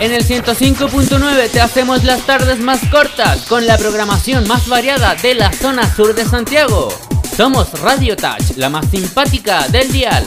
En el 105.9 te hacemos las tardes más cortas con la programación más variada de la zona sur de Santiago. Somos Radio Touch, la más simpática del dial.